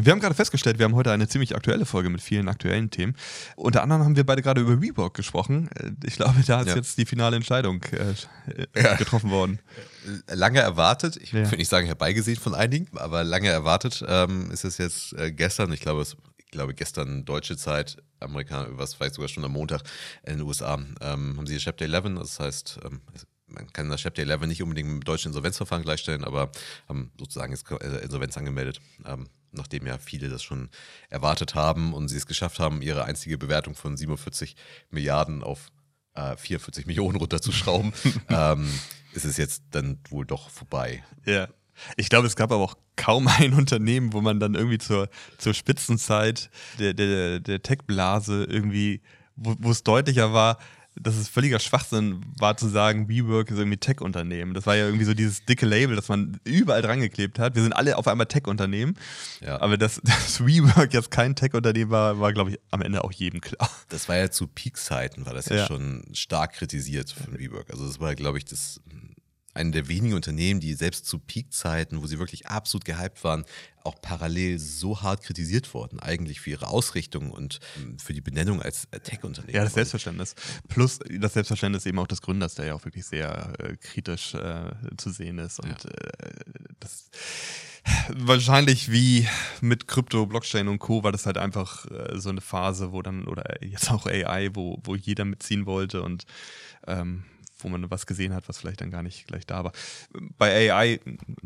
Wir haben gerade festgestellt, wir haben heute eine ziemlich aktuelle Folge mit vielen aktuellen Themen. Unter anderem haben wir beide gerade über Reebok gesprochen. Äh, ich glaube, da ist ja. jetzt die finale Entscheidung äh, ja. getroffen worden. Lange erwartet, ich ja. will nicht sagen herbeigesehen von einigen, aber lange erwartet ähm, ist es jetzt äh, gestern, ich glaube, es, ich glaube gestern deutsche Zeit, Amerikaner, was vielleicht sogar schon am Montag in den USA, ähm, haben sie Chapter 11, das heißt, ähm, man kann das Chapter 11 nicht unbedingt mit dem deutschen Insolvenzverfahren gleichstellen, aber haben sozusagen jetzt äh, Insolvenz angemeldet. Ähm, nachdem ja viele das schon erwartet haben und sie es geschafft haben, ihre einzige Bewertung von 47 Milliarden auf äh, 44 Millionen runterzuschrauben, ähm, ist es jetzt dann wohl doch vorbei. Ja. Ich glaube, es gab aber auch kaum ein Unternehmen, wo man dann irgendwie zur, zur Spitzenzeit der, der, der Tech-Blase irgendwie, wo, wo es deutlicher war, dass es völliger Schwachsinn war zu sagen, WeWork ist irgendwie Tech-Unternehmen. Das war ja irgendwie so dieses dicke Label, das man überall dran geklebt hat. Wir sind alle auf einmal Tech-Unternehmen. Ja. Aber dass, dass WeWork jetzt kein Tech-Unternehmen war, war, glaube ich, am Ende auch jedem klar. Das war ja zu Peak-Zeiten, war das ja, ja, schon stark kritisiert von WeWork. Also das war, glaube ich, das eine der wenigen Unternehmen, die selbst zu Peakzeiten, wo sie wirklich absolut gehypt waren, auch parallel so hart kritisiert wurden, eigentlich für ihre Ausrichtung und ähm, für die Benennung als äh, Tech-Unternehmen. Ja, das Selbstverständnis. Plus das Selbstverständnis eben auch des Gründers, der ja auch wirklich sehr äh, kritisch äh, zu sehen ist. Und ja. äh, das wahrscheinlich wie mit Krypto, Blockchain und Co. war das halt einfach äh, so eine Phase, wo dann, oder jetzt auch AI, wo, wo jeder mitziehen wollte und ähm, wo man was gesehen hat, was vielleicht dann gar nicht gleich da war. Bei AI,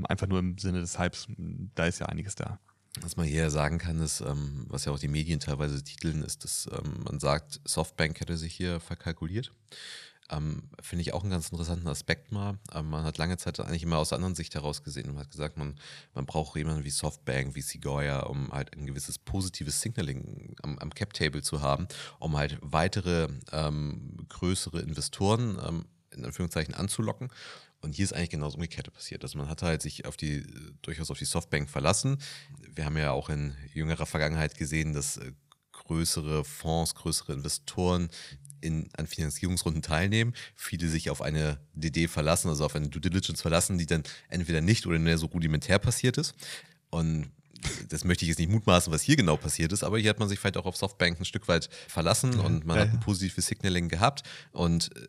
einfach nur im Sinne des Hypes, da ist ja einiges da. Was man hier sagen kann, ist, ähm, was ja auch die Medien teilweise titeln, ist, dass ähm, man sagt, Softbank hätte sich hier verkalkuliert. Ähm, Finde ich auch einen ganz interessanten Aspekt mal. Ähm, man hat lange Zeit eigentlich immer aus der anderen Sicht heraus gesehen und hat gesagt, man, man braucht jemanden wie Softbank, wie Sequoia, um halt ein gewisses positives Signaling am, am Cap-Table zu haben, um halt weitere größere Investoren ähm, in Anführungszeichen anzulocken. Und hier ist eigentlich genau das Umgekehrte passiert. Also man hat halt sich auf die, durchaus auf die Softbank verlassen. Wir haben ja auch in jüngerer Vergangenheit gesehen, dass äh, größere Fonds, größere Investoren in, an Finanzierungsrunden teilnehmen, viele sich auf eine DD verlassen, also auf eine Due Diligence verlassen, die dann entweder nicht oder nur so rudimentär passiert ist. Und das möchte ich jetzt nicht mutmaßen, was hier genau passiert ist, aber hier hat man sich vielleicht auch auf Softbank ein Stück weit verlassen und man ja, hat ein positives Signaling gehabt und äh,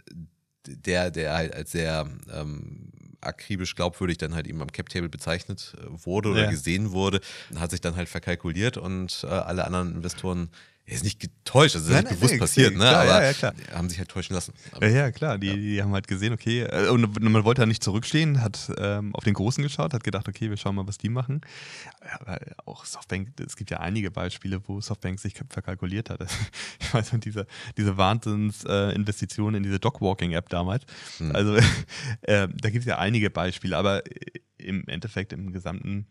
der, der halt als sehr ähm, akribisch glaubwürdig dann halt eben am Cap-Table bezeichnet äh, wurde oder ja. gesehen wurde, hat sich dann halt verkalkuliert und äh, alle anderen Investoren er ist nicht getäuscht, also das ist nicht bewusst nee, passiert, ne? aber ja, ja, haben sich halt täuschen lassen. Aber, ja, ja, klar, die, die, haben halt gesehen, okay, äh, und man wollte ja nicht zurückstehen, hat ähm, auf den Großen geschaut, hat gedacht, okay, wir schauen mal, was die machen. Aber auch Softbank, es gibt ja einige Beispiele, wo Softbank sich verkalkuliert hat. Ich weiß nicht, diese, diese Wahnsinnsinvestition äh, in diese Dogwalking-App damals. Hm. Also äh, da gibt es ja einige Beispiele, aber im Endeffekt im gesamten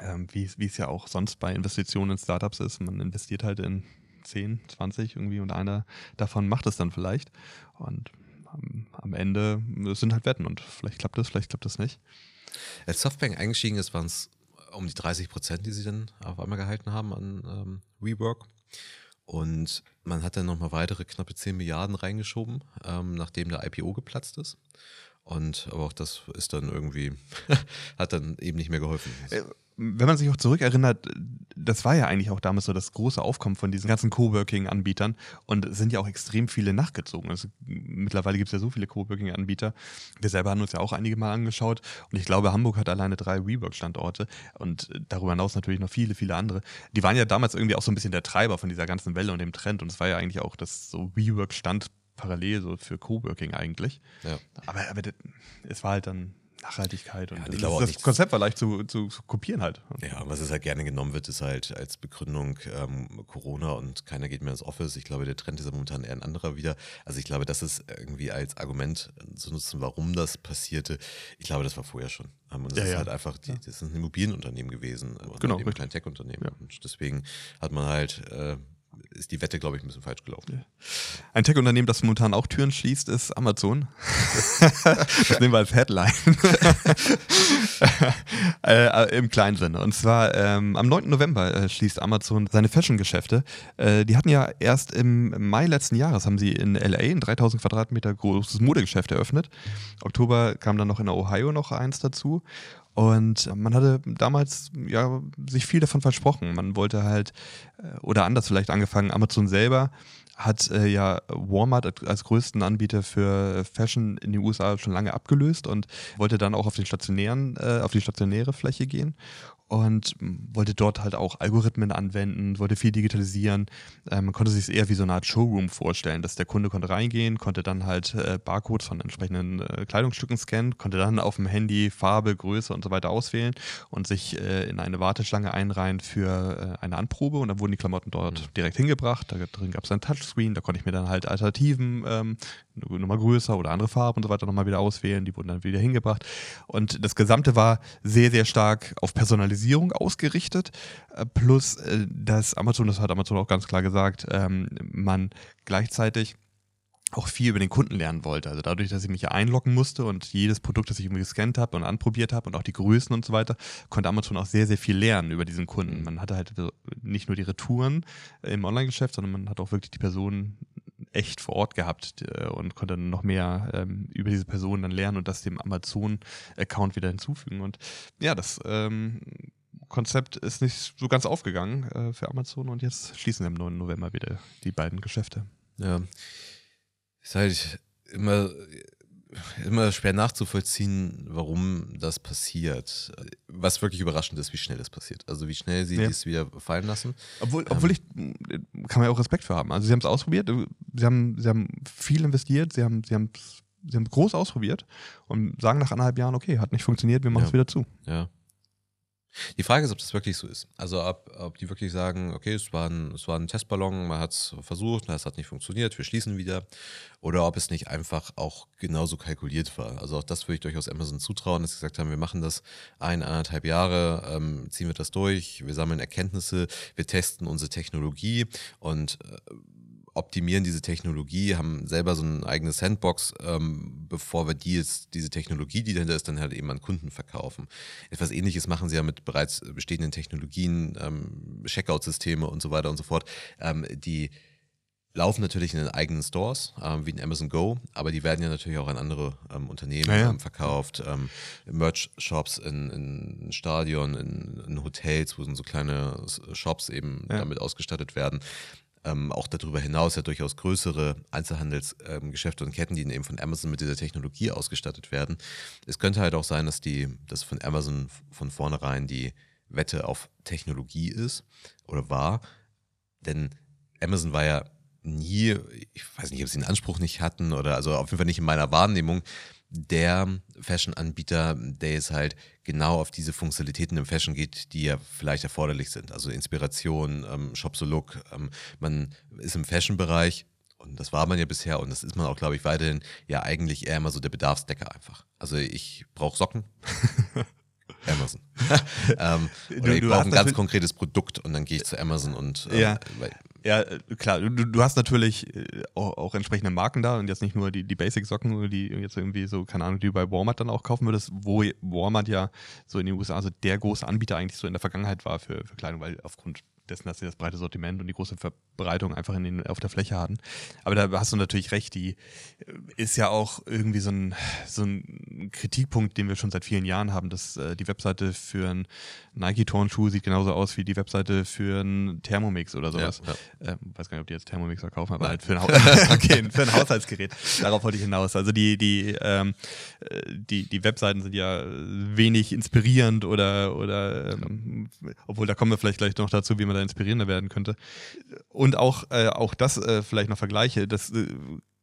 ähm, wie, es ja auch sonst bei Investitionen in Startups ist. Man investiert halt in 10, 20 irgendwie und einer davon macht es dann vielleicht. Und am, am Ende sind halt Wetten und vielleicht klappt das, vielleicht klappt das nicht. Als Softbank eingestiegen ist, waren es um die 30 Prozent, die sie dann auf einmal gehalten haben an ähm, WeWork. Und man hat dann nochmal weitere knappe 10 Milliarden reingeschoben, ähm, nachdem der IPO geplatzt ist. Und aber auch das ist dann irgendwie, hat dann eben nicht mehr geholfen. Wenn man sich auch zurückerinnert, das war ja eigentlich auch damals so das große Aufkommen von diesen ganzen Coworking-Anbietern und es sind ja auch extrem viele nachgezogen. Also, mittlerweile gibt es ja so viele Coworking-Anbieter. Wir selber haben uns ja auch einige Mal angeschaut und ich glaube, Hamburg hat alleine drei WeWork-Standorte und darüber hinaus natürlich noch viele, viele andere. Die waren ja damals irgendwie auch so ein bisschen der Treiber von dieser ganzen Welle und dem Trend und es war ja eigentlich auch das so WeWork stand parallel so für Coworking eigentlich. Ja. Aber, aber es war halt dann Nachhaltigkeit und ja, das, das Konzept war leicht zu, zu, zu, kopieren halt. Ja, was es halt gerne genommen wird, ist halt als Begründung ähm, Corona und keiner geht mehr ins Office. Ich glaube, der Trend ist ja momentan eher ein anderer wieder. Also ich glaube, das ist irgendwie als Argument zu nutzen, warum das passierte. Ich glaube, das war vorher schon. Und das ja, ist ja. halt einfach, die, das ist ein Immobilienunternehmen gewesen und genau, eben ein kleines Tech-Unternehmen. Und deswegen hat man halt äh, ist die Wette, glaube ich, ein bisschen falsch gelaufen. Ein Tech-Unternehmen, das momentan auch Türen schließt, ist Amazon. das nehmen wir als Headline. äh, äh, Im kleinen Sinne. Und zwar ähm, am 9. November äh, schließt Amazon seine Fashion-Geschäfte. Äh, die hatten ja erst im Mai letzten Jahres, haben sie in LA ein 3000 Quadratmeter großes Modegeschäft eröffnet. Oktober kam dann noch in Ohio noch eins dazu. Und man hatte damals ja sich viel davon versprochen. Man wollte halt, äh, oder anders vielleicht angefangen, Amazon selber hat äh, ja Walmart als größten Anbieter für Fashion in den USA schon lange abgelöst und wollte dann auch auf den stationären, äh, auf die stationäre Fläche gehen und wollte dort halt auch Algorithmen anwenden, wollte viel digitalisieren. Äh, man konnte sich es eher wie so eine Art Showroom vorstellen, dass der Kunde konnte reingehen, konnte dann halt äh, Barcodes von entsprechenden äh, Kleidungsstücken scannen, konnte dann auf dem Handy Farbe, Größe und so weiter auswählen und sich äh, in eine Warteschlange einreihen für äh, eine Anprobe und dann wurden die Klamotten dort mhm. direkt hingebracht. Da drin gab es ein Touchscreen, da konnte ich mir dann halt Alternativen ähm, nochmal größer oder andere Farben und so weiter nochmal wieder auswählen. Die wurden dann wieder hingebracht. Und das Gesamte war sehr, sehr stark auf Personalisierung ausgerichtet. Äh, plus, äh, dass Amazon, das hat Amazon auch ganz klar gesagt, ähm, man gleichzeitig auch viel über den Kunden lernen wollte. Also dadurch, dass ich mich ja einloggen musste und jedes Produkt, das ich irgendwie gescannt habe und anprobiert habe und auch die Größen und so weiter, konnte Amazon auch sehr, sehr viel lernen über diesen Kunden. Man hatte halt nicht nur die Retouren im Online-Geschäft, sondern man hat auch wirklich die Person echt vor Ort gehabt äh, und konnte dann noch mehr ähm, über diese Person dann lernen und das dem Amazon-Account wieder hinzufügen. Und ja, das ähm, Konzept ist nicht so ganz aufgegangen äh, für Amazon und jetzt schließen wir im 9. November wieder die beiden Geschäfte. Ja. Ist halt immer immer schwer nachzuvollziehen, warum das passiert. Was wirklich überraschend ist, wie schnell es passiert. Also wie schnell sie ja. dies wieder fallen lassen. Obwohl, obwohl ähm, ich, kann man ja auch Respekt für haben. Also sie haben es ausprobiert, sie haben, sie haben viel investiert, sie haben, sie haben sie haben groß ausprobiert und sagen nach anderthalb Jahren, okay, hat nicht funktioniert, wir machen es ja. wieder zu. Ja. Die Frage ist, ob das wirklich so ist. Also ob, ob die wirklich sagen, okay, es war ein, es war ein Testballon, man hat es versucht, es hat nicht funktioniert, wir schließen wieder. Oder ob es nicht einfach auch genauso kalkuliert war. Also auch das würde ich durchaus Amazon zutrauen, dass sie gesagt haben, wir machen das ein, anderthalb Jahre, ähm, ziehen wir das durch, wir sammeln Erkenntnisse, wir testen unsere Technologie und äh, optimieren diese Technologie, haben selber so ein eigenes Sandbox, ähm, bevor wir die jetzt, diese Technologie, die dahinter ist, dann halt eben an Kunden verkaufen. Etwas ähnliches machen sie ja mit bereits bestehenden Technologien, ähm, Checkout-Systeme und so weiter und so fort, ähm, die laufen natürlich in den eigenen Stores, ähm, wie in Amazon Go, aber die werden ja natürlich auch an andere ähm, Unternehmen ja, ja. Ähm, verkauft, ähm, Merch-Shops in, in Stadion, in, in, Hotels, wo so kleine Shops eben ja. damit ausgestattet werden ähm, auch darüber hinaus ja durchaus größere Einzelhandelsgeschäfte ähm, und Ketten, die eben von Amazon mit dieser Technologie ausgestattet werden. Es könnte halt auch sein, dass die, dass von Amazon von vornherein die Wette auf Technologie ist oder war. Denn Amazon war ja nie, ich weiß nicht, ob sie den Anspruch nicht hatten oder also auf jeden Fall nicht in meiner Wahrnehmung, der Fashion-Anbieter, der jetzt halt genau auf diese Funktionalitäten im Fashion geht, die ja vielleicht erforderlich sind. Also Inspiration, ähm, Shop so Look. Ähm, man ist im Fashion-Bereich und das war man ja bisher und das ist man auch, glaube ich, weiterhin ja eigentlich eher immer so der Bedarfsdecker einfach. Also ich brauche Socken. Amazon. ähm, oder du, ich brauche ein ganz konkretes Produkt und dann gehe ich zu Amazon und ähm, ja. Ja, äh, klar, du, du hast natürlich äh, auch, auch, entsprechende Marken da und jetzt nicht nur die, die Basic-Socken, die jetzt irgendwie so, keine Ahnung, die du bei Walmart dann auch kaufen würdest, wo Walmart ja so in den USA so der große Anbieter eigentlich so in der Vergangenheit war für, für Kleidung, weil aufgrund dessen, dass sie das breite Sortiment und die große Verbreitung einfach in den, auf der Fläche hatten. Aber da hast du natürlich recht, die äh, ist ja auch irgendwie so ein, so ein Kritikpunkt, den wir schon seit vielen Jahren haben, dass äh, die Webseite für einen Nike-Turnschuh sieht genauso aus wie die Webseite für einen Thermomix oder sowas. Ja, ja. Ähm, weiß gar nicht, ob die jetzt Thermomix verkaufen, aber Nein. halt für ein, okay, für ein Haushaltsgerät. Darauf wollte ich hinaus. Also die, die, ähm, äh, die, die Webseiten sind ja wenig inspirierend oder, oder ähm, obwohl da kommen wir vielleicht gleich noch dazu, wie man da inspirierender werden könnte. Und auch, äh, auch das äh, vielleicht noch Vergleiche, das äh,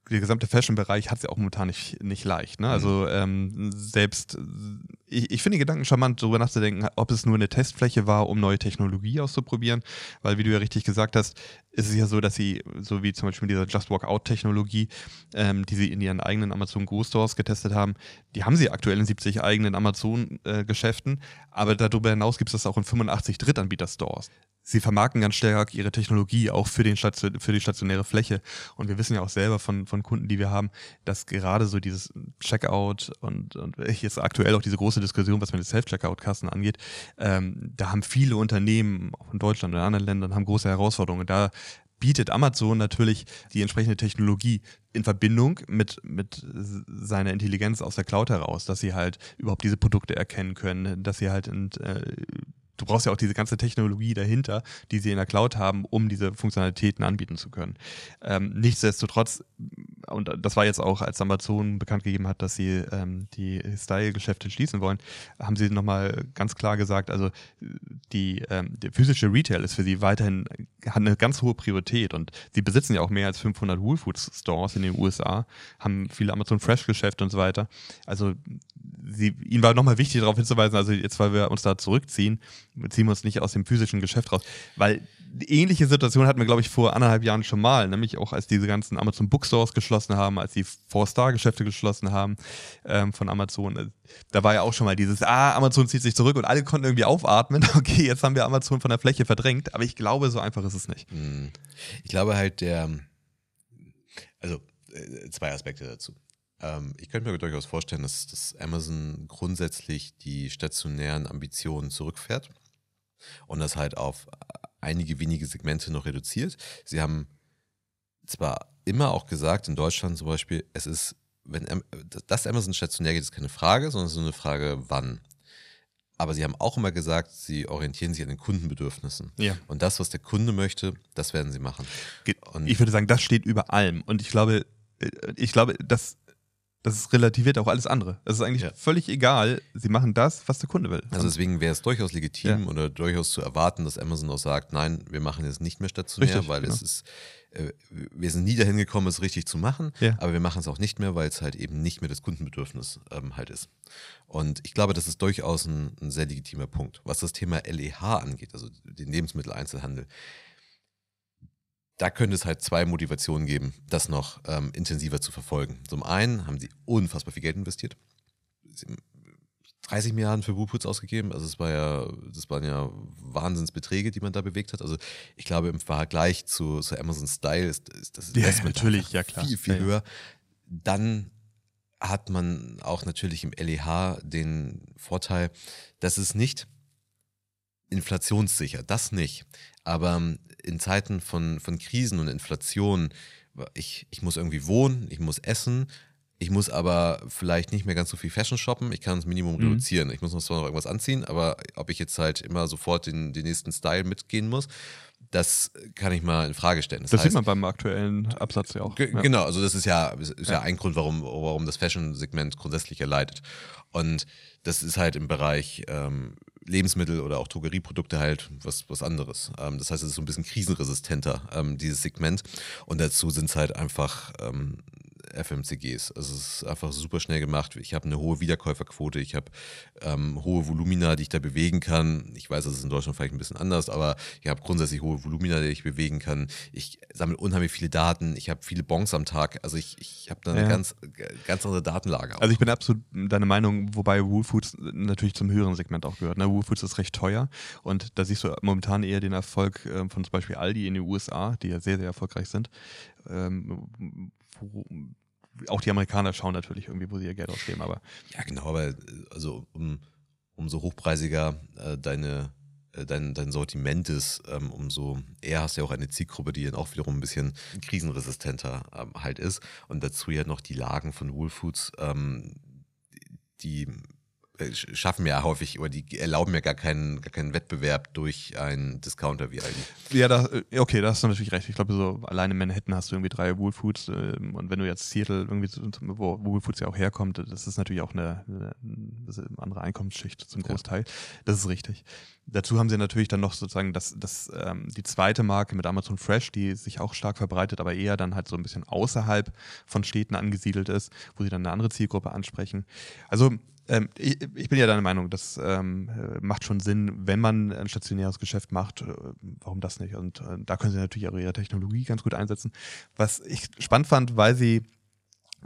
der gesamte Fashion-Bereich hat es ja auch momentan nicht, nicht leicht. Ne? Mhm. Also ähm, selbst, ich, ich finde Gedanken charmant, darüber nachzudenken, ob es nur eine Testfläche war, um neue Technologie auszuprobieren, weil wie du ja richtig gesagt hast, ist es ja so, dass sie, so wie zum Beispiel mit dieser Just Walk Out-Technologie, ähm, die sie in ihren eigenen Amazon Go-Stores getestet haben, die haben sie aktuell in 70 eigenen Amazon-Geschäften, äh, aber darüber hinaus gibt es das auch in 85 Drittanbieter-Stores. Sie vermarkten ganz stark ihre Technologie auch für, den Station, für die stationäre Fläche. Und wir wissen ja auch selber von, von Kunden, die wir haben, dass gerade so dieses Checkout und, und jetzt aktuell auch diese große Diskussion, was mit den Self-Checkout-Kassen angeht, ähm, da haben viele Unternehmen, auch in Deutschland und in anderen Ländern, haben große Herausforderungen. Da bietet Amazon natürlich die entsprechende Technologie in Verbindung mit, mit seiner Intelligenz aus der Cloud heraus, dass sie halt überhaupt diese Produkte erkennen können, dass sie halt in, äh, du brauchst ja auch diese ganze Technologie dahinter, die sie in der Cloud haben, um diese Funktionalitäten anbieten zu können. Ähm, nichtsdestotrotz, und das war jetzt auch, als Amazon bekannt gegeben hat, dass sie ähm, die Style-Geschäfte schließen wollen, haben sie nochmal ganz klar gesagt, also die, ähm, der physische Retail ist für sie weiterhin, hat eine ganz hohe Priorität und sie besitzen ja auch mehr als 500 Whole Foods Stores in den USA, haben viele Amazon Fresh Geschäfte und so weiter. Also sie, ihnen war nochmal wichtig darauf hinzuweisen, also jetzt, weil wir uns da zurückziehen, ziehen wir uns nicht aus dem physischen Geschäft raus. Weil ähnliche Situation hatten wir, glaube ich, vor anderthalb Jahren schon mal, nämlich auch als diese ganzen Amazon Bookstores geschlossen haben, als die Four-Star-Geschäfte geschlossen haben ähm, von Amazon. Da war ja auch schon mal dieses, ah, Amazon zieht sich zurück und alle konnten irgendwie aufatmen. Okay, jetzt haben wir Amazon von der Fläche verdrängt, aber ich glaube, so einfach ist es nicht. Hm. Ich glaube halt, der, also äh, zwei Aspekte dazu. Ähm, ich könnte mir durchaus vorstellen, dass, dass Amazon grundsätzlich die stationären Ambitionen zurückfährt und das halt auf einige wenige Segmente noch reduziert. Sie haben zwar immer auch gesagt, in Deutschland zum Beispiel, es ist, wenn das Amazon stationär geht, ist keine Frage, sondern es ist nur eine Frage, wann. Aber sie haben auch immer gesagt, sie orientieren sich an den Kundenbedürfnissen. Ja. Und das, was der Kunde möchte, das werden sie machen. Und ich würde sagen, das steht über allem. Und ich glaube, äh, ich glaube, dass das relativiert auch alles andere. Es ist eigentlich ja. völlig egal. Sie machen das, was der Kunde will. Also deswegen wäre es durchaus legitim ja. oder durchaus zu erwarten, dass Amazon auch sagt, nein, wir machen jetzt nicht mehr stationär, richtig, weil genau. es ist, äh, wir sind nie dahin gekommen, es richtig zu machen, ja. aber wir machen es auch nicht mehr, weil es halt eben nicht mehr das Kundenbedürfnis ähm, halt ist. Und ich glaube, das ist durchaus ein, ein sehr legitimer Punkt. Was das Thema LEH angeht, also den Lebensmitteleinzelhandel, da könnte es halt zwei Motivationen geben, das noch ähm, intensiver zu verfolgen. Zum einen haben sie unfassbar viel Geld investiert. Sie haben 30 Milliarden für Woolpools ausgegeben. Also es war ja, das waren ja Wahnsinnsbeträge, die man da bewegt hat. Also ich glaube, im Vergleich zu, zu Amazon Style ist, ist das Investment ja, natürlich, ja, viel, viel ja, höher. Dann hat man auch natürlich im LEH den Vorteil, dass es nicht inflationssicher, das nicht. Aber ähm, in Zeiten von, von Krisen und Inflation, ich, ich muss irgendwie wohnen, ich muss essen, ich muss aber vielleicht nicht mehr ganz so viel Fashion shoppen. Ich kann das Minimum mhm. reduzieren. Ich muss noch zwar noch irgendwas anziehen, aber ob ich jetzt halt immer sofort den, den nächsten Style mitgehen muss, das kann ich mal in Frage stellen. Das, das heißt, sieht man beim aktuellen Absatz ja auch. Ja. Genau, also das ist ja, ist ja. ja ein Grund, warum, warum das Fashion-Segment grundsätzlich erleidet. Und das ist halt im Bereich ähm, Lebensmittel oder auch Drogerieprodukte halt was, was anderes. Ähm, das heißt, es ist so ein bisschen krisenresistenter, ähm, dieses Segment. Und dazu sind es halt einfach ähm, FMCGs. Also es ist einfach super schnell gemacht. Ich habe eine hohe Wiederkäuferquote, ich habe ähm, hohe Volumina, die ich da bewegen kann. Ich weiß, das ist in Deutschland vielleicht ein bisschen anders, aber ich habe grundsätzlich hohe Volumina, die ich bewegen kann. Ich sammle unheimlich viele Daten, ich habe viele Bons am Tag. Also ich, ich habe da eine ja. ganz, ganz andere Datenlage. Auch. Also ich bin absolut deiner Meinung, wobei Wool Foods natürlich zum höheren Segment auch gehört. Ne? Foods ist recht teuer und da siehst du momentan eher den Erfolg äh, von zum Beispiel Aldi in den USA, die ja sehr, sehr erfolgreich sind. Ähm, wo, auch die Amerikaner schauen natürlich irgendwie, wo sie ihr Geld ausgeben, aber. Ja, genau, aber also um, umso hochpreisiger äh, deine, äh, dein, dein Sortiment ist, ähm, umso eher hast du ja auch eine Zielgruppe, die dann auch wiederum ein bisschen krisenresistenter ähm, halt ist. Und dazu ja noch die Lagen von Woolfoods, ähm, die äh, schaffen ja häufig oder die erlauben ja gar keinen, gar keinen Wettbewerb durch einen Discounter wie Aldi. Ja, da, äh, okay, da hast du natürlich recht. Ich glaube, so alleine in Manhattan hast du irgendwie drei Wool Foods äh, und wenn du jetzt Seattle irgendwie, wo Wool Foods ja auch herkommt, das ist natürlich auch eine, eine, eine andere Einkommensschicht zum Großteil. Ja. Das ist richtig. Dazu haben sie natürlich dann noch sozusagen das, das, ähm, die zweite Marke mit Amazon Fresh, die sich auch stark verbreitet, aber eher dann halt so ein bisschen außerhalb von Städten angesiedelt ist, wo sie dann eine andere Zielgruppe ansprechen. Also ähm, ich, ich, bin ja deiner Meinung, das ähm, macht schon Sinn, wenn man ein stationäres Geschäft macht, äh, warum das nicht? Und äh, da können sie natürlich auch ihre Technologie ganz gut einsetzen. Was ich spannend fand, weil sie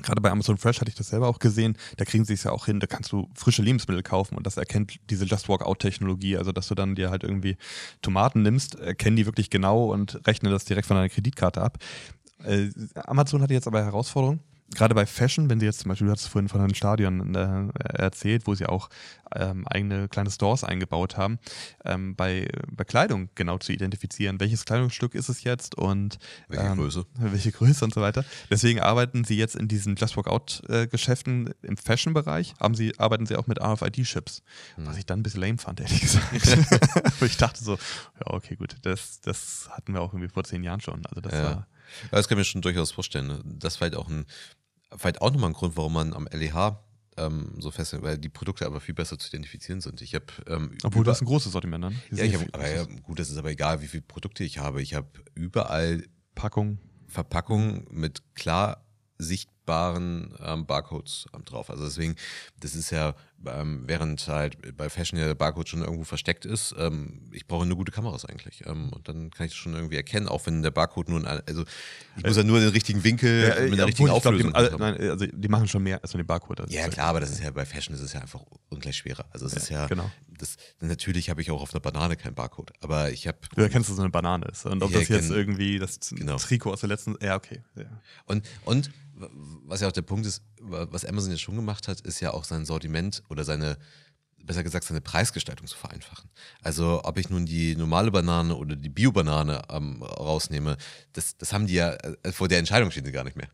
Gerade bei Amazon Fresh hatte ich das selber auch gesehen, da kriegen sie es ja auch hin, da kannst du frische Lebensmittel kaufen und das erkennt diese Just Walk Out Technologie, also dass du dann dir halt irgendwie Tomaten nimmst, erkennen die wirklich genau und rechnen das direkt von deiner Kreditkarte ab. Äh, Amazon hatte jetzt aber Herausforderungen gerade bei Fashion, wenn sie jetzt zum Beispiel, du hast vorhin von einem Stadion äh, erzählt, wo sie auch ähm, eigene kleine Stores eingebaut haben, ähm, bei, bei Kleidung genau zu identifizieren, welches Kleidungsstück ist es jetzt und welche ähm, Größe. Welche Größe und so weiter. Deswegen arbeiten sie jetzt in diesen Just Workout-Geschäften äh, im Fashion-Bereich, haben sie, arbeiten sie auch mit RFID-Chips, hm. was ich dann ein bisschen lame fand, ehrlich gesagt. Wo ich dachte so, ja, okay, gut, das, das hatten wir auch irgendwie vor zehn Jahren schon. Also das ja. war. Das kann ich mir schon durchaus vorstellen. Ne? Das war halt auch ein, vielleicht auch nochmal ein Grund, warum man am LEH ähm, so fest, weil die Produkte aber viel besser zu identifizieren sind. Ich habe ähm, obwohl du hast ein großes Sortiment, ne? Ja, ich hab, ja, gut, das ist aber egal, wie viele Produkte ich habe. Ich habe überall Packung. Verpackungen mit klar sichtbaren ähm, Barcodes ähm, drauf. Also deswegen, das ist ja, ähm, während halt bei Fashion ja der Barcode schon irgendwo versteckt ist, ähm, ich brauche nur gute Kameras eigentlich. Ähm, und dann kann ich das schon irgendwie erkennen, auch wenn der Barcode nur, ein, also ich muss ja nur den richtigen Winkel Ja, mit ja, der richtigen obwohl, ich glaub, Auflösung. die, also, nein, also die machen schon mehr als nur den Barcode. Ja, klar, aber das ist ja bei Fashion ist es ja einfach ungleich schwerer. Also es ist ja, genau. das, natürlich habe ich auch auf einer Banane keinen Barcode, aber ich habe Du erkennst, dass es eine Banane ist. Und ob das jetzt erkenn- irgendwie das Genau. Trikot aus der letzten. Ja, okay. Ja. Und, und was ja auch der Punkt ist, wa- was Amazon ja schon gemacht hat, ist ja auch sein Sortiment oder seine, besser gesagt, seine Preisgestaltung zu vereinfachen. Also ob ich nun die normale Banane oder die Bio-Banane ähm, rausnehme, das, das haben die ja, äh, vor der Entscheidung stehen sie gar nicht mehr.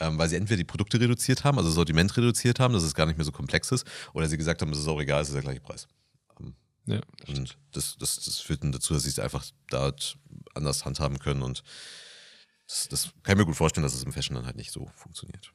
Ähm, weil sie entweder die Produkte reduziert haben, also das Sortiment reduziert haben, dass es gar nicht mehr so komplex ist, oder sie gesagt haben, es ist auch egal, es ist der gleiche Preis. Ähm, Ja. und das, das, das führt dann dazu, dass sie es einfach dort anders handhaben können. Und das, das kann ich mir gut vorstellen, dass es im Fashion dann halt nicht so funktioniert.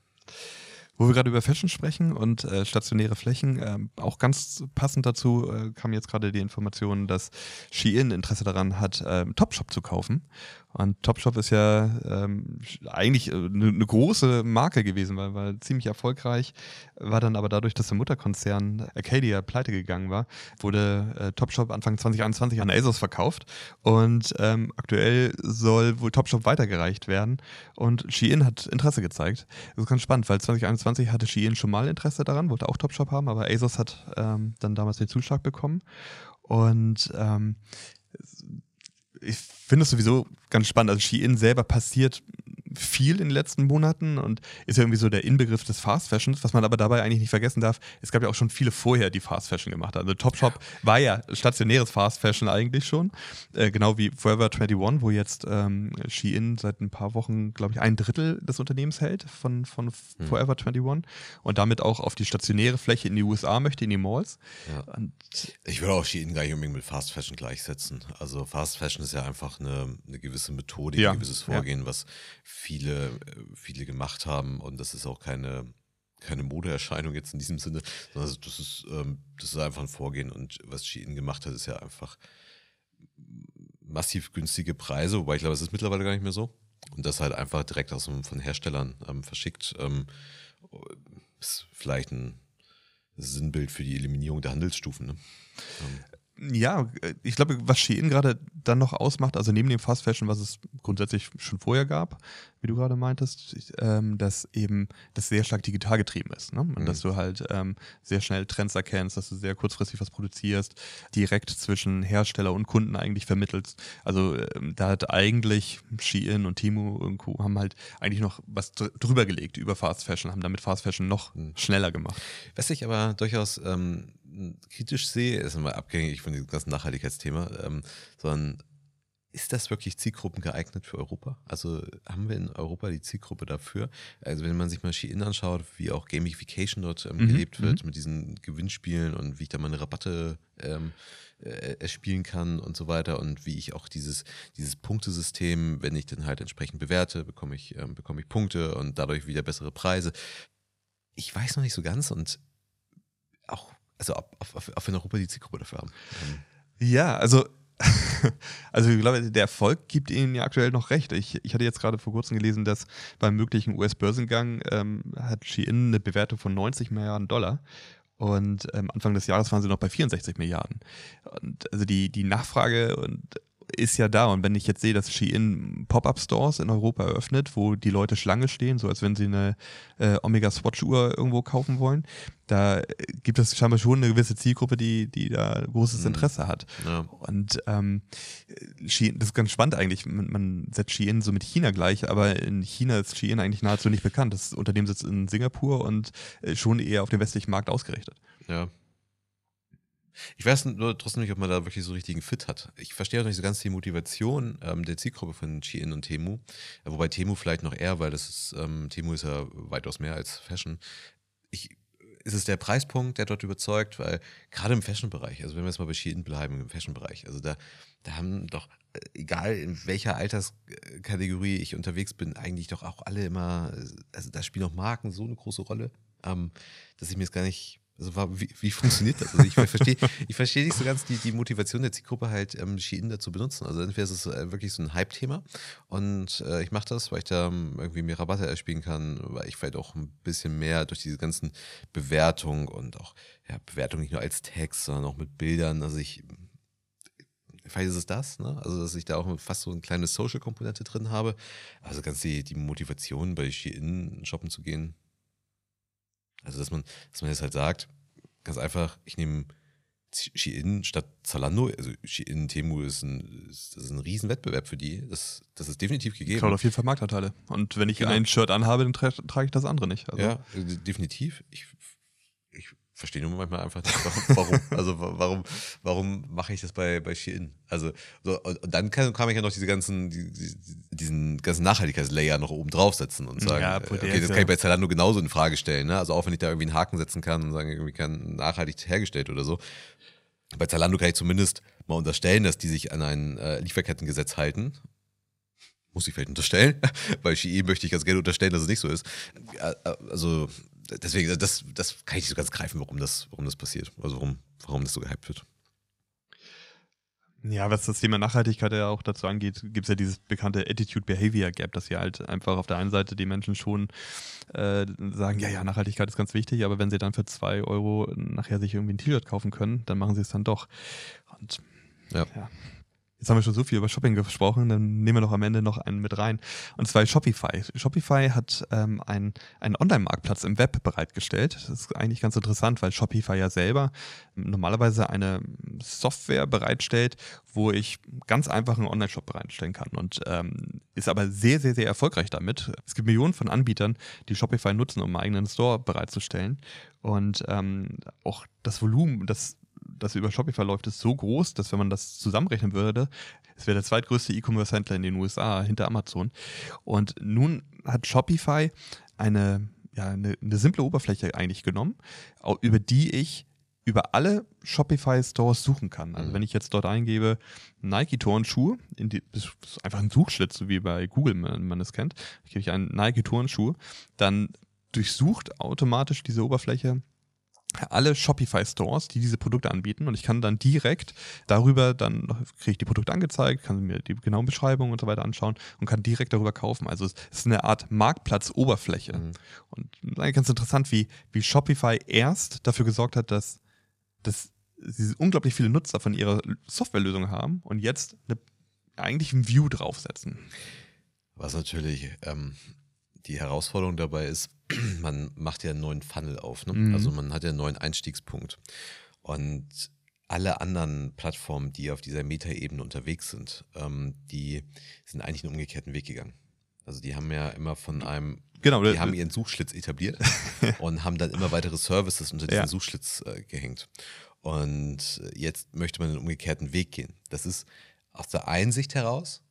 Wo wir gerade über Fashion sprechen und äh, stationäre Flächen, ähm, auch ganz passend dazu äh, kam jetzt gerade die Information, dass Shein Interesse daran hat, ähm, Topshop zu kaufen. Und Topshop ist ja ähm, eigentlich eine äh, ne große Marke gewesen, weil war ziemlich erfolgreich, war dann aber dadurch, dass der Mutterkonzern Arcadia pleite gegangen war, wurde äh, Topshop Anfang 2021 an ASOS verkauft. Und ähm, aktuell soll wohl Topshop weitergereicht werden. Und Shein hat Interesse gezeigt. Das ist ganz spannend, weil 2021 hatte Shein schon mal Interesse daran, wollte auch Topshop haben, aber ASOS hat ähm, dann damals den Zuschlag bekommen. Und ähm, ich finde es sowieso ganz spannend. Also Shein selber passiert viel in den letzten Monaten und ist ja irgendwie so der Inbegriff des Fast Fashions, was man aber dabei eigentlich nicht vergessen darf. Es gab ja auch schon viele vorher, die Fast Fashion gemacht haben. Also Topshop war ja stationäres Fast Fashion eigentlich schon, äh, genau wie Forever 21, wo jetzt ähm, Shein seit ein paar Wochen, glaube ich, ein Drittel des Unternehmens hält von, von Hm. Forever 21 und damit auch auf die stationäre Fläche in die USA möchte, in die Malls. Ja. Ich würde auch Shein gar nicht unbedingt mit Fast Fashion gleichsetzen. Also Fast Fashion ist ja einfach eine, eine gewisse Methode, Ja, ein gewisses ja. Vorgehen, was viele, äh, viele gemacht haben. Und das ist auch keine, keine Modeerscheinung jetzt in diesem Sinne, sondern also das ist, ähm, das ist einfach ein Vorgehen. Und was Shein gemacht hat, ist ja einfach massiv günstige Preise, wobei ich glaube, es ist mittlerweile gar nicht mehr so. Und das halt einfach direkt aus dem, von Herstellern ähm, verschickt. Ähm, ist vielleicht ein Sinnbild für die Eliminierung der Handelsstufen. Ne? Ja, äh, ich glaube, was Shein gerade dann noch ausmacht, also neben dem Fast Fashion, was es grundsätzlich schon vorher gab, wie du gerade meintest, ähm, dass eben das sehr stark digital getrieben ist. Ne? Und Mhm. dass du halt ähm, sehr schnell Trends erkennst, dass du sehr kurzfristig was produzierst, direkt zwischen Hersteller und Kunden eigentlich vermittelst. Also ähm, da hat eigentlich Shein und Timo und Co. haben halt eigentlich noch was dr drüber gelegt über Fast Fashion, haben damit Fast Fashion noch Mhm. schneller gemacht. Was ich aber durchaus ähm, kritisch sehe, ist mal abgängig von diesem ganzen Nachhaltigkeitsthema, ähm, sondern ist das wirklich Zielgruppen geeignet für Europa? Also haben wir in Europa die Zielgruppe dafür? Also wenn man sich mal Shein anschaut, wie auch Gamification dort ähm, Mhm, gelebt wird mit diesen Gewinnspielen und wie ich da meine Rabatte ähm, äh, erspielen kann und so weiter und wie ich auch dieses, dieses Punktesystem, wenn ich dann halt entsprechend bewerte, bekomme ich, ähm, bekomme ich Punkte und dadurch wieder bessere Preise. Ich weiß noch nicht so ganz und auch, also ob ob wir in Europa die Zielgruppe dafür haben. Ähm, Ja, also, also ich glaube, der Erfolg gibt ihnen ja aktuell noch recht. Ich, ich hatte jetzt gerade vor kurzem gelesen, dass beim möglichen US-Börsengang ähm, hat Shein eine Bewertung von 90 Milliarden Dollar. Und ähm, Anfang des Jahres waren sie noch bei 64 Milliarden. Und also die, die Nachfrage und, ist ja da. Und wenn ich jetzt sehe, dass Shein Pop-Up-Stores in Europa eröffnet, wo die Leute Schlange stehen, so als wenn sie eine äh, Omega Swatch-Uhr irgendwo kaufen wollen, da gibt es scheinbar schon eine gewisse Zielgruppe, die, die da großes mhm. Interesse hat. Ja. Und ähm, Shein, das ist ganz spannend eigentlich. Man, man setzt Shein so mit China gleich, aber in China ist Shein eigentlich nahezu nicht bekannt. Das Unternehmen sitzt in Singapur und äh, schon eher auf den westlichen Markt ausgerichtet. Ja, ich weiß nur trotzdem nicht, ob man da wirklich so richtigen Fit hat. Ich verstehe auch nicht so ganz die Motivation ähm, der Zielgruppe von Shein und Temu. Äh, wobei Temu vielleicht noch eher, weil das ist, ähm, Temu ist ja weitaus mehr als Fashion. Ich, ist es der Preispunkt, der dort überzeugt? Weil gerade im Fashion-Bereich, also wenn wir jetzt mal bei Shein bleiben, im Fashion-Bereich, also da, da haben doch, äh, egal in welcher Alterskategorie ich unterwegs bin, eigentlich doch auch alle immer, also da spielen auch Marken so eine große Rolle, ähm, dass ich mir es gar nicht also wie, wie funktioniert das? Also ich verstehe ich versteh nicht so ganz die, die Motivation der Zielgruppe halt, ähm, Shein da zu benutzen. Also entweder ist es äh, wirklich so ein Hype-Thema und äh, ich mache das, weil ich da ähm, irgendwie mehr Rabatte erspielen kann, weil ich vielleicht auch ein bisschen mehr durch diese ganzen Bewertungen und auch ja, Bewertungen nicht nur als Text, sondern auch mit Bildern. Also ich vielleicht ist es das, ne? Also, dass ich da auch fast so eine kleine Social-Komponente drin habe. Also ganz die, die Motivation, bei Shein shoppen zu gehen, also, dass man, dass man jetzt halt sagt, ganz einfach, ich nehme Shein statt Zalando, also Shein Temu ist ein, ist, das ist ein Riesenwettbewerb für die. Das, das ist definitiv gegeben. Schaut auf jeden Fall Marktanteile. Und wenn ich genau. ein Shirt anhabe, dann trage, trage ich das andere nicht. Also. Ja, definitiv. Ich, ich verstehe nur manchmal einfach nicht, warum, also warum, warum mache ich das bei, bei Shein? Also, so, und, dann kann, kann ich ja noch diese ganzen, die, die, diesen ganzen Nachhaltigkeitslayer noch oben draufsetzen und sagen, ja, äh, okay, das kann ich bei Zalando genauso in Frage stellen, ne? Also auch wenn ich da irgendwie einen Haken setzen kann und sagen, irgendwie kann nachhaltig hergestellt oder so. Bei Zalando kann ich zumindest mal unterstellen, dass die sich an ein äh, Lieferkettengesetz halten muss ich vielleicht unterstellen. Bei Shein möchte ich ganz gerne unterstellen, dass es nicht so ist. Äh, also deswegen, das, das kann ich nicht so ganz greifen, warum das, warum das passiert. Also warum, warum das so gehypt wird. Ja, was das Thema Nachhaltigkeit ja auch dazu angeht, gibt es ja dieses bekannte Attitude-Behavior-Gap, dass ja halt einfach auf der einen Seite die Menschen schon äh, sagen, ja, ja, Nachhaltigkeit ist ganz wichtig, aber wenn sie dann für zwei Euro nachher sich irgendwie ein T-Shirt kaufen können, dann machen sie es dann doch. Und ja. ja. Jetzt haben wir schon so viel über Shopping gesprochen, dann nehmen wir noch am Ende noch einen mit rein. Und zwar Shopify. Shopify hat ähm, einen, einen Online-Marktplatz im Web bereitgestellt. Das ist eigentlich ganz interessant, weil Shopify ja selber normalerweise eine Software bereitstellt, wo ich ganz einfach einen Online-Shop bereitstellen kann. Und ähm, ist aber sehr, sehr, sehr erfolgreich damit. Es gibt Millionen von Anbietern, die Shopify nutzen, um einen eigenen Store bereitzustellen. Und ähm, auch das Volumen, das das über Shopify läuft, ist so groß, dass wenn man das zusammenrechnen würde, es wäre der zweitgrößte E-Commerce-Händler in den USA hinter Amazon. Und nun hat Shopify eine, ja, eine, eine simple Oberfläche eigentlich genommen, über die ich über alle Shopify-Stores suchen kann. Also mhm. wenn ich jetzt dort eingebe Nike-Turnschuhe, das ist einfach ein Suchschlitz, so wie bei Google man, man es kennt, gebe ich einen Nike-Turnschuh, dann durchsucht automatisch diese Oberfläche alle Shopify-Stores, die diese Produkte anbieten und ich kann dann direkt darüber, dann kriege ich die Produkte angezeigt, kann mir die genauen Beschreibungen und so weiter anschauen und kann direkt darüber kaufen. Also es ist eine Art Marktplatz-Oberfläche. Mhm. Und eigentlich ganz interessant, wie, wie Shopify erst dafür gesorgt hat, dass, dass sie unglaublich viele Nutzer von ihrer Softwarelösung haben und jetzt eine, eigentlich ein View draufsetzen. Was natürlich ähm, die Herausforderung dabei ist, man macht ja einen neuen Funnel auf. Ne? Mhm. Also man hat ja einen neuen Einstiegspunkt. Und alle anderen Plattformen, die auf dieser Metaebene unterwegs sind, ähm, die sind eigentlich einen umgekehrten Weg gegangen. Also die haben ja immer von einem, genau, die haben ihren Suchschlitz etabliert und haben dann immer weitere Services unter diesen ja. Suchschlitz äh, gehängt. Und jetzt möchte man einen umgekehrten Weg gehen. Das ist aus der Einsicht heraus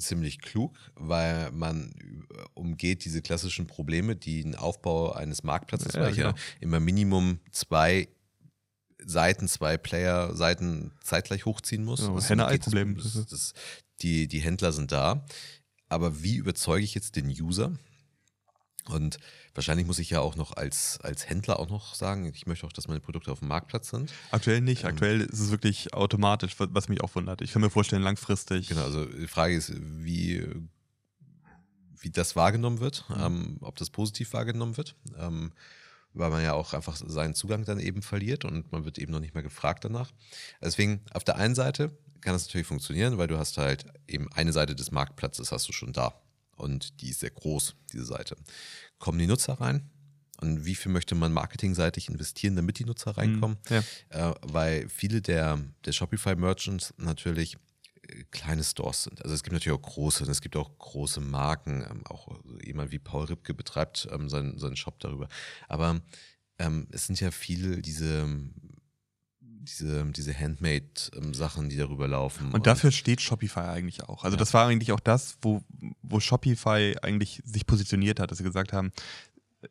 ziemlich klug, weil man äh, umgeht diese klassischen Probleme, die ein Aufbau eines Marktplatzes, ja, weil ich genau. ja immer Minimum zwei Seiten, zwei Player-Seiten zeitgleich hochziehen muss. Ja, Henne-Ei-Problem. Die, die Händler sind da. Aber wie überzeuge ich jetzt den User? Und wahrscheinlich muss ich ja auch noch als, als Händler auch noch sagen, ich möchte auch, dass meine Produkte auf dem Marktplatz sind. Aktuell nicht. Ähm, Aktuell ist es wirklich automatisch, was mich auch wundert. Ich kann mir vorstellen, langfristig. Genau, also die Frage ist, wie, wie das wahrgenommen wird, mhm. ähm, ob das positiv wahrgenommen wird. Ähm, weil man ja auch einfach seinen Zugang dann eben verliert und man wird eben noch nicht mehr gefragt danach. Deswegen auf der einen Seite kann das natürlich funktionieren, weil du hast halt eben eine Seite des Marktplatzes hast du schon da. Und die ist sehr groß, diese Seite. Kommen die Nutzer rein? Und wie viel möchte man marketingseitig investieren, damit die Nutzer reinkommen? Ja. Äh, weil viele der, der Shopify-Merchants natürlich äh, kleine Stores sind. Also es gibt natürlich auch große und es gibt auch große Marken. Ähm, auch jemand wie Paul Ripke betreibt ähm, seinen, seinen Shop darüber. Aber ähm, es sind ja viele diese diese, diese Handmade-Sachen, die darüber laufen. Und dafür steht Shopify eigentlich auch. Also ja. das war eigentlich auch das, wo, wo Shopify eigentlich sich positioniert hat, dass sie gesagt haben,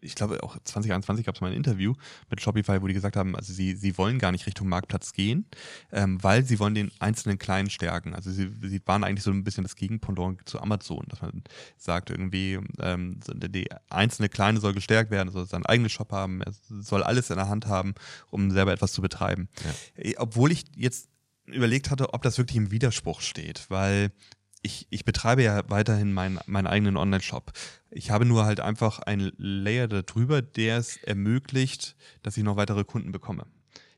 ich glaube auch 2021 gab es mal ein Interview mit Shopify, wo die gesagt haben, also sie, sie wollen gar nicht Richtung Marktplatz gehen, ähm, weil sie wollen den einzelnen Kleinen stärken. Also sie, sie waren eigentlich so ein bisschen das Gegenpendant zu Amazon, dass man sagt irgendwie, ähm, die einzelne Kleine soll gestärkt werden, soll seinen eigenen Shop haben, er soll alles in der Hand haben, um selber etwas zu betreiben. Ja. Äh, obwohl ich jetzt überlegt hatte, ob das wirklich im Widerspruch steht, weil ich, ich betreibe ja weiterhin mein, meinen eigenen Online-Shop. Ich habe nur halt einfach einen Layer darüber, der es ermöglicht, dass ich noch weitere Kunden bekomme.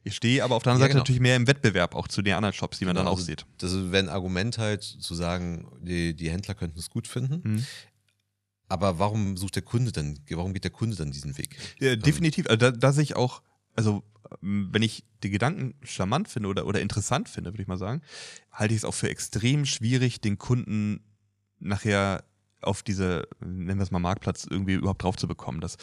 Ich stehe aber auf der anderen ja, Seite genau. natürlich mehr im Wettbewerb auch zu den anderen Shops, die man genau, dann auch also sieht. Das wäre ein Argument halt zu sagen, die, die Händler könnten es gut finden. Mhm. Aber warum sucht der Kunde dann, warum geht der Kunde dann diesen Weg? Ja, definitiv. Also da, da sehe ich auch, also ähm, wenn ich die Gedanken charmant finde oder, oder interessant finde, würde ich mal sagen, halte ich es auch für extrem schwierig, den Kunden nachher auf diese, nennen wir es mal Marktplatz, irgendwie überhaupt drauf zu bekommen. Das,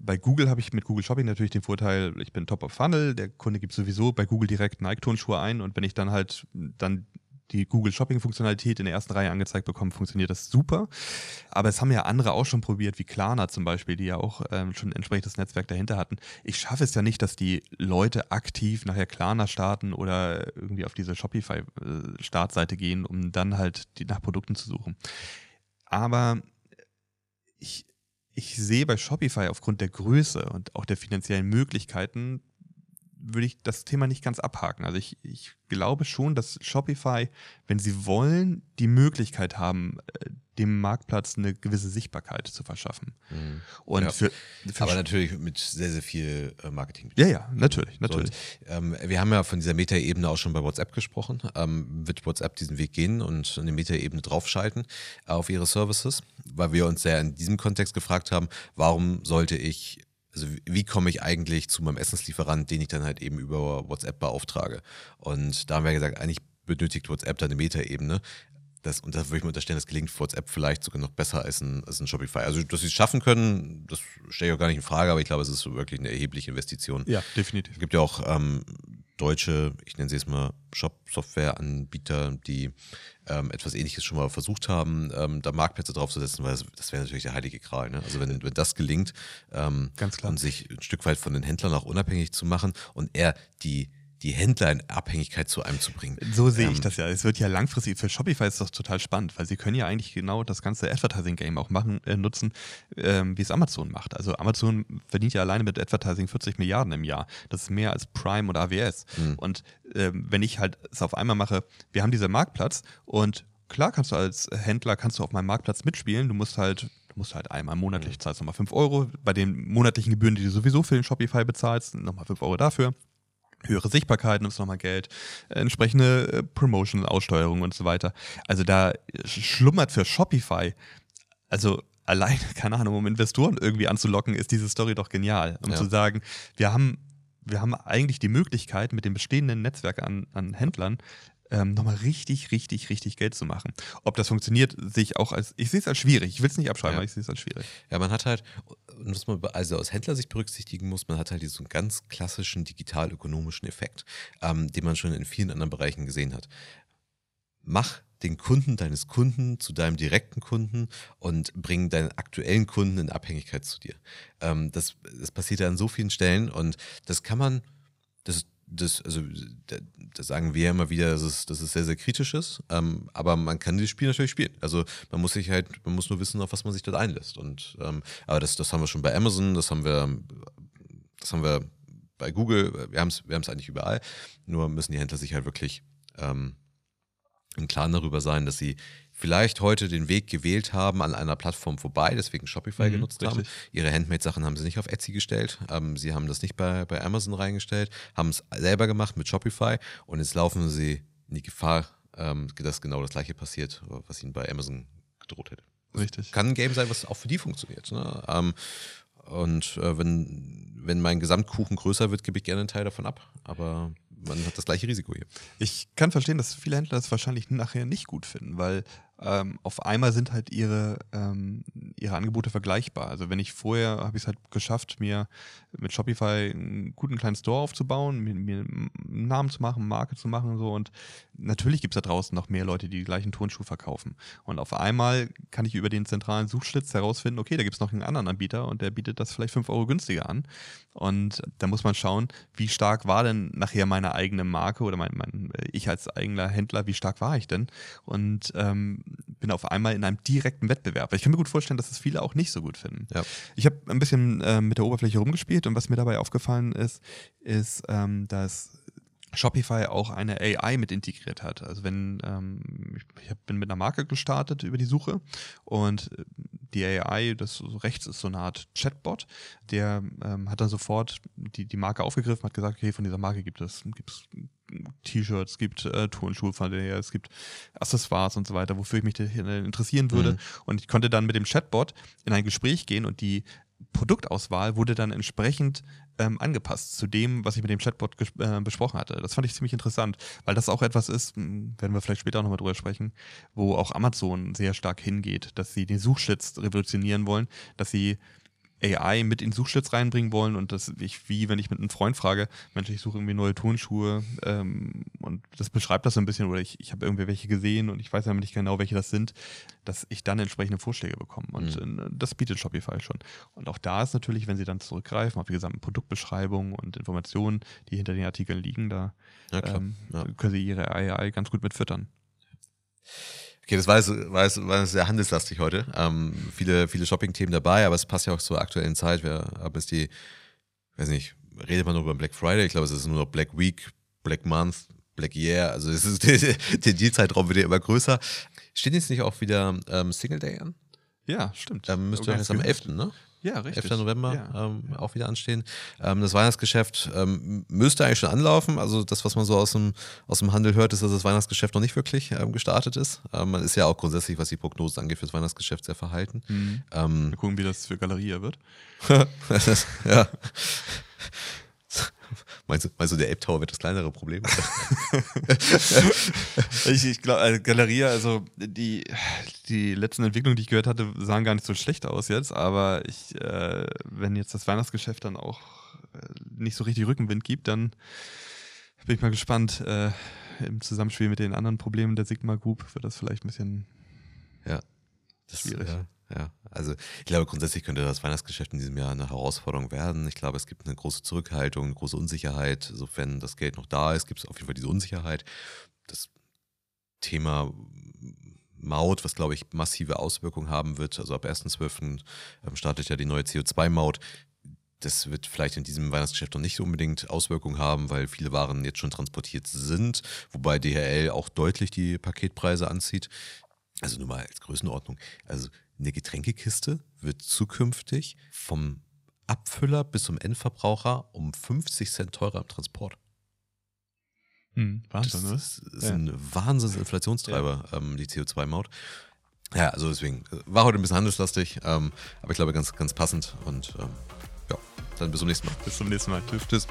bei Google habe ich mit Google Shopping natürlich den Vorteil, ich bin top of funnel, der Kunde gibt sowieso bei Google direkt Nike-Turnschuhe ein und wenn ich dann halt dann die Google Shopping Funktionalität in der ersten Reihe angezeigt bekommen, funktioniert das super. Aber es haben ja andere auch schon probiert, wie Klarna zum Beispiel, die ja auch ähm, schon entsprechendes Netzwerk dahinter hatten. Ich schaffe es ja nicht, dass die Leute aktiv nachher Klarna starten oder irgendwie auf diese Shopify-Startseite äh, gehen, um dann halt die, nach Produkten zu suchen. Aber ich, ich sehe bei Shopify aufgrund der Größe und auch der finanziellen Möglichkeiten würde ich das Thema nicht ganz abhaken. Also ich, ich glaube schon, dass Shopify, wenn sie wollen, die Möglichkeit haben, äh, dem Marktplatz eine gewisse Sichtbarkeit zu verschaffen. Mhm. Und ja. für, für Aber natürlich mit sehr, sehr viel äh, Marketing. Ja, ja, natürlich, natürlich. So, und, ähm, wir haben ja von dieser Meta-Ebene auch schon bei WhatsApp gesprochen. Ähm, wird WhatsApp diesen Weg gehen und eine Meta-Ebene draufschalten auf ihre Services? Weil wir uns sehr in diesem Kontext gefragt haben, warum sollte ich also wie komme ich eigentlich zu meinem Essenslieferant, den ich dann halt eben über WhatsApp beauftrage? Und da haben wir gesagt, eigentlich benötigt WhatsApp da eine Metaebene. Das, und da würde ich mir unterstellen, das gelingt WhatsApp vielleicht sogar noch besser als ein, als ein Shopify. Also, dass sie es schaffen können, das stelle ich auch gar nicht in Frage, aber ich glaube, es ist wirklich eine erhebliche Investition. Ja, definitiv. Es gibt ja auch ähm, deutsche, ich nenne sie jetzt mal Shop-Software-Anbieter, die ähm, etwas ähnliches schon mal versucht haben, ähm, da Marktplätze draufzusetzen, weil das, das wäre natürlich der heilige Gral. Ne? Also wenn, wenn das gelingt ähm, und sich ein Stück weit von den Händlern auch unabhängig zu machen und er die die Händler in Abhängigkeit zu einem zu bringen. So sehe ähm, ich das ja. Es wird ja langfristig, für Shopify ist das total spannend, weil sie können ja eigentlich genau das ganze Advertising-Game auch machen, äh, nutzen, ähm, wie es Amazon macht. Also Amazon verdient ja alleine mit Advertising 40 Milliarden im Jahr. Das ist mehr als Prime oder AWS. Mhm. Und ähm, wenn ich halt es auf einmal mache, wir haben diesen Marktplatz und klar kannst du als Händler, kannst du auf meinem Marktplatz mitspielen. Du musst halt du musst halt einmal monatlich mhm. zahlst nochmal 5 Euro. Bei den monatlichen Gebühren, die du sowieso für den Shopify bezahlst, nochmal 5 Euro dafür höhere Sichtbarkeit, nimmst nochmal Geld, entsprechende äh, Promotion-Aussteuerung und so weiter. Also da schlummert für Shopify, also allein, keine Ahnung, um Investoren irgendwie anzulocken, ist diese Story doch genial. Um ja. zu sagen, wir haben, wir haben eigentlich die Möglichkeit, mit dem bestehenden Netzwerk an, an Händlern ähm, nochmal richtig, richtig, richtig Geld zu machen. Ob das funktioniert, sehe ich auch als, ich sehe es als schwierig. Ich will es nicht abschreiben, ja. aber ich sehe es als schwierig. Ja, man hat halt, was man also aus Händlersicht berücksichtigen muss, man hat halt diesen ganz klassischen digital-ökonomischen Effekt, ähm, den man schon in vielen anderen Bereichen gesehen hat. Mach den Kunden deines Kunden zu deinem direkten Kunden und bring deinen aktuellen Kunden in Abhängigkeit zu dir. Ähm, das, das passiert ja an so vielen Stellen und das kann man, das, das, also, das sagen wir immer wieder, dass es, dass es sehr, sehr kritisch ist. Ähm, aber man kann dieses Spiel natürlich spielen. Also man muss sich halt, man muss nur wissen, auf was man sich dort einlässt. Und ähm, aber das, das haben wir schon bei Amazon, das haben wir, das haben wir bei Google, wir haben es wir eigentlich überall. Nur müssen die Händler sich halt wirklich ähm, im Klaren darüber sein, dass sie vielleicht heute den Weg gewählt haben an einer Plattform vorbei, deswegen Shopify mhm, genutzt richtig. haben. Ihre Handmade-Sachen haben sie nicht auf Etsy gestellt, ähm, sie haben das nicht bei, bei Amazon reingestellt, haben es selber gemacht mit Shopify und jetzt laufen sie in die Gefahr, ähm, dass genau das gleiche passiert, was ihnen bei Amazon gedroht hätte. Richtig. Kann ein Game sein, was auch für die funktioniert. Ne? Ähm, und äh, wenn, wenn mein Gesamtkuchen größer wird, gebe ich gerne einen Teil davon ab. Aber man hat das gleiche Risiko hier. Ich kann verstehen, dass viele Händler das wahrscheinlich nachher nicht gut finden, weil ähm, auf einmal sind halt ihre, ähm, ihre Angebote vergleichbar. Also wenn ich vorher habe ich es halt geschafft, mir mit Shopify einen guten kleinen Store aufzubauen, mir, mir einen Namen zu machen, Marke zu machen und so. Und natürlich gibt es da draußen noch mehr Leute, die die gleichen Turnschuhe verkaufen. Und auf einmal kann ich über den zentralen Suchschlitz herausfinden, okay, da gibt es noch einen anderen Anbieter und der bietet das vielleicht 5 Euro günstiger an. Und da muss man schauen, wie stark war denn nachher meine eigene Marke oder mein, mein ich als eigener Händler, wie stark war ich denn? Und ähm, bin auf einmal in einem direkten Wettbewerb. Ich kann mir gut vorstellen, dass das viele auch nicht so gut finden. Ja. Ich habe ein bisschen äh, mit der Oberfläche rumgespielt und was mir dabei aufgefallen ist, ist, ähm, dass Shopify auch eine AI mit integriert hat. Also wenn ähm, ich bin mit einer Marke gestartet über die Suche und äh, die AI, das rechts ist so eine Art Chatbot, der ähm, hat dann sofort die, die Marke aufgegriffen, hat gesagt, okay, von dieser Marke gibt es, gibt es T-Shirts, gibt äh, Turnschuhe es gibt Accessoires und so weiter, wofür ich mich interessieren würde. Mhm. Und ich konnte dann mit dem Chatbot in ein Gespräch gehen und die Produktauswahl wurde dann entsprechend ähm, angepasst zu dem, was ich mit dem Chatbot äh, besprochen hatte. Das fand ich ziemlich interessant, weil das auch etwas ist, hm, werden wir vielleicht später auch nochmal drüber sprechen, wo auch Amazon sehr stark hingeht, dass sie den Suchschlitz revolutionieren wollen, dass sie AI mit in Suchschlitz reinbringen wollen und das ich, wie wenn ich mit einem Freund frage, Mensch, ich suche irgendwie neue Turnschuhe ähm, und das beschreibt das so ein bisschen oder ich, ich habe irgendwie welche gesehen und ich weiß ja nicht genau, welche das sind, dass ich dann entsprechende Vorschläge bekomme und mhm. äh, das bietet Shopify schon. Und auch da ist natürlich, wenn sie dann zurückgreifen auf die gesamten Produktbeschreibungen und Informationen, die hinter den Artikeln liegen, da ja, ähm, ja. können sie ihre AI ganz gut mit füttern. Okay, das war, jetzt, war, jetzt, war jetzt sehr handelslastig heute. Ähm, viele, viele Shopping-Themen dabei, aber es passt ja auch zur aktuellen Zeit. Wir haben jetzt die, weiß nicht, redet man nur über Black Friday? Ich glaube, es ist nur noch Black Week, Black Month, Black Year. Also es ist, der Deal-Zeitraum wird ja immer größer. Steht jetzt nicht auch wieder ähm, Single Day an? Ja, stimmt. Ähm, müsste jetzt am 11., ne? Ja, richtig. 11. November ja. ähm, auch wieder anstehen. Ähm, das Weihnachtsgeschäft ähm, müsste eigentlich schon anlaufen. Also das, was man so aus dem, aus dem Handel hört, ist, dass das Weihnachtsgeschäft noch nicht wirklich ähm, gestartet ist. Ähm, man ist ja auch grundsätzlich, was die Prognosen angeht, fürs Weihnachtsgeschäft sehr verhalten. Mhm. Ähm, Wir gucken, wie das für Galeria wird. ja. Meinst du, meinst du, der App Tower wird das kleinere Problem? ich ich glaube, also Galeria, also die, die letzten Entwicklungen, die ich gehört hatte, sahen gar nicht so schlecht aus jetzt, aber ich, äh, wenn jetzt das Weihnachtsgeschäft dann auch äh, nicht so richtig Rückenwind gibt, dann bin ich mal gespannt. Äh, Im Zusammenspiel mit den anderen Problemen der Sigma Group wird das vielleicht ein bisschen ja, das, schwierig. Ja. Ja, also ich glaube, grundsätzlich könnte das Weihnachtsgeschäft in diesem Jahr eine Herausforderung werden. Ich glaube, es gibt eine große Zurückhaltung, eine große Unsicherheit. Sofern das Geld noch da ist, gibt es auf jeden Fall diese Unsicherheit. Das Thema Maut, was glaube ich massive Auswirkungen haben wird. Also ab 1.12. Ähm, startet ja die neue CO2-Maut. Das wird vielleicht in diesem Weihnachtsgeschäft noch nicht unbedingt Auswirkungen haben, weil viele Waren jetzt schon transportiert sind, wobei DHL auch deutlich die Paketpreise anzieht. Also nur mal als Größenordnung. Also eine Getränkekiste wird zukünftig vom Abfüller bis zum Endverbraucher um 50 Cent teurer im Transport. Hm, Wahnsinn, ne? das ist ja. ein Wahnsinns-Inflationstreiber, ja. ähm, die CO2-Maut. Ja, also deswegen, äh, war heute ein bisschen handelslastig, ähm, aber ich glaube ganz, ganz passend und ähm, ja, dann bis zum nächsten Mal. Bis zum nächsten Mal. Tschüss. Tschüss.